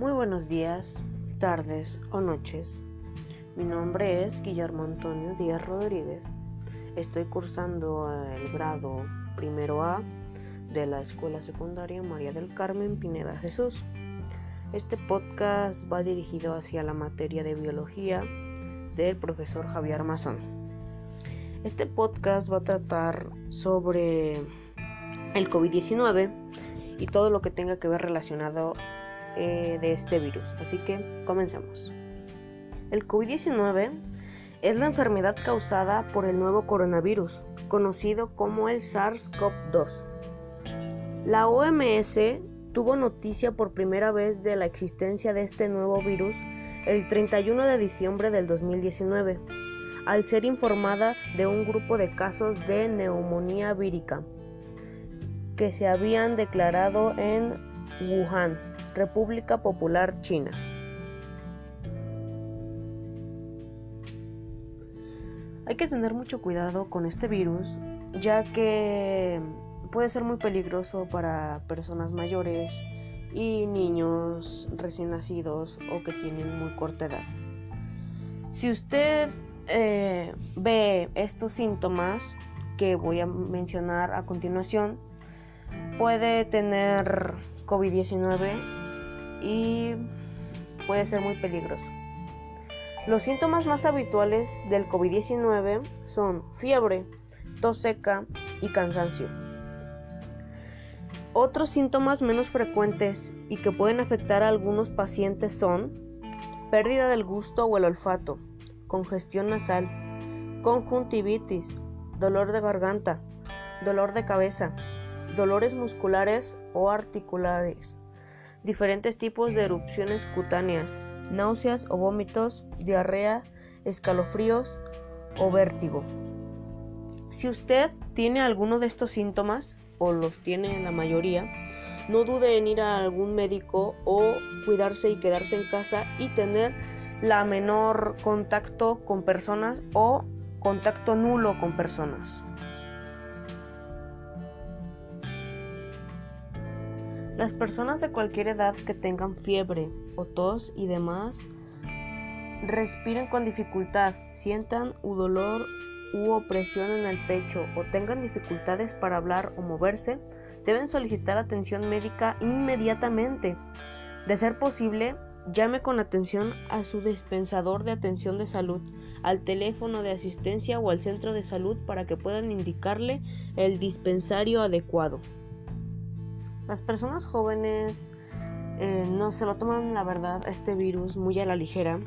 Muy buenos días, tardes o noches. Mi nombre es Guillermo Antonio Díaz Rodríguez. Estoy cursando el grado primero A de la Escuela Secundaria María del Carmen Pineda Jesús. Este podcast va dirigido hacia la materia de biología del profesor Javier Mazón. Este podcast va a tratar sobre el COVID-19 y todo lo que tenga que ver relacionado eh, de este virus. Así que comencemos. El COVID-19 es la enfermedad causada por el nuevo coronavirus, conocido como el SARS-CoV-2. La OMS tuvo noticia por primera vez de la existencia de este nuevo virus el 31 de diciembre del 2019, al ser informada de un grupo de casos de neumonía vírica que se habían declarado en Wuhan, República Popular China. Hay que tener mucho cuidado con este virus, ya que puede ser muy peligroso para personas mayores y niños recién nacidos o que tienen muy corta edad. Si usted eh, ve estos síntomas que voy a mencionar a continuación, puede tener COVID-19 y puede ser muy peligroso. Los síntomas más habituales del COVID-19 son fiebre, tos seca y cansancio. Otros síntomas menos frecuentes y que pueden afectar a algunos pacientes son pérdida del gusto o el olfato, congestión nasal, conjuntivitis, dolor de garganta, dolor de cabeza, dolores musculares o articulares, diferentes tipos de erupciones cutáneas, náuseas o vómitos, diarrea, escalofríos o vértigo. Si usted tiene alguno de estos síntomas, o los tiene la mayoría, no dude en ir a algún médico o cuidarse y quedarse en casa y tener la menor contacto con personas o contacto nulo con personas. Las personas de cualquier edad que tengan fiebre o tos y demás respiren con dificultad, sientan un dolor u opresión en el pecho o tengan dificultades para hablar o moverse, deben solicitar atención médica inmediatamente. De ser posible, llame con atención a su dispensador de atención de salud, al teléfono de asistencia o al centro de salud para que puedan indicarle el dispensario adecuado. Las personas jóvenes eh, no se lo toman, la verdad, este virus muy a la ligera,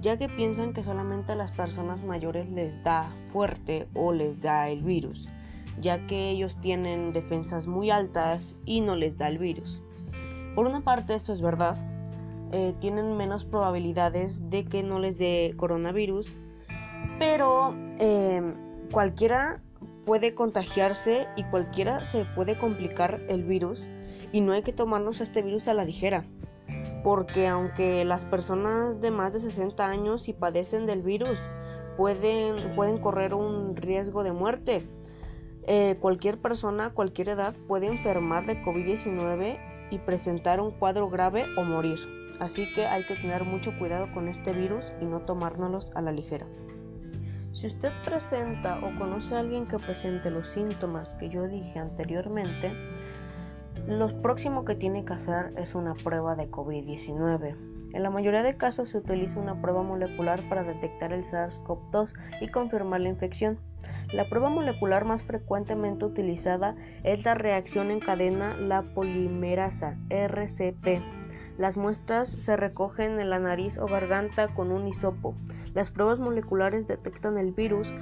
ya que piensan que solamente a las personas mayores les da fuerte o les da el virus, ya que ellos tienen defensas muy altas y no les da el virus. Por una parte, esto es verdad, eh, tienen menos probabilidades de que no les dé coronavirus, pero eh, cualquiera puede contagiarse y cualquiera se puede complicar el virus y no hay que tomarnos este virus a la ligera. Porque aunque las personas de más de 60 años si padecen del virus pueden, pueden correr un riesgo de muerte, eh, cualquier persona cualquier edad puede enfermar de COVID-19 y presentar un cuadro grave o morir. Así que hay que tener mucho cuidado con este virus y no tomárnoslos a la ligera. Si usted presenta o conoce a alguien que presente los síntomas que yo dije anteriormente, lo próximo que tiene que hacer es una prueba de COVID-19. En la mayoría de casos se utiliza una prueba molecular para detectar el SARS-CoV-2 y confirmar la infección. La prueba molecular más frecuentemente utilizada es la reacción en cadena la polimerasa RCP. Las muestras se recogen en la nariz o garganta con un hisopo. Las pruebas moleculares detectan el virus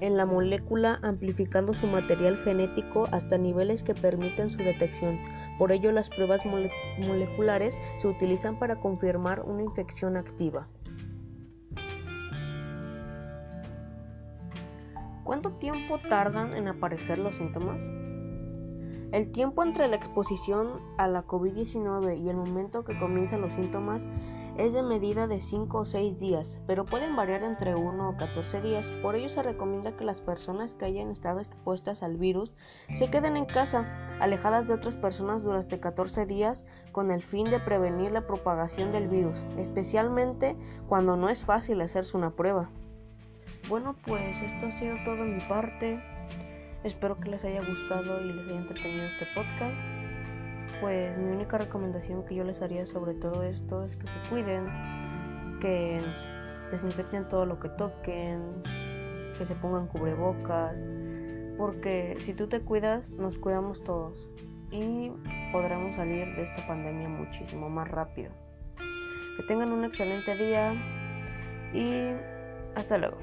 en la molécula amplificando su material genético hasta niveles que permiten su detección. Por ello, las pruebas moleculares se utilizan para confirmar una infección activa. ¿Cuánto tiempo tardan en aparecer los síntomas? El tiempo entre la exposición a la COVID-19 y el momento que comienzan los síntomas es de medida de 5 o 6 días, pero pueden variar entre 1 o 14 días. Por ello se recomienda que las personas que hayan estado expuestas al virus se queden en casa, alejadas de otras personas durante 14 días, con el fin de prevenir la propagación del virus, especialmente cuando no es fácil hacerse una prueba. Bueno, pues esto ha sido todo de mi parte. Espero que les haya gustado y les haya entretenido este podcast pues mi única recomendación que yo les haría sobre todo esto es que se cuiden, que desinfecten todo lo que toquen, que se pongan cubrebocas, porque si tú te cuidas, nos cuidamos todos y podremos salir de esta pandemia muchísimo más rápido. Que tengan un excelente día y hasta luego.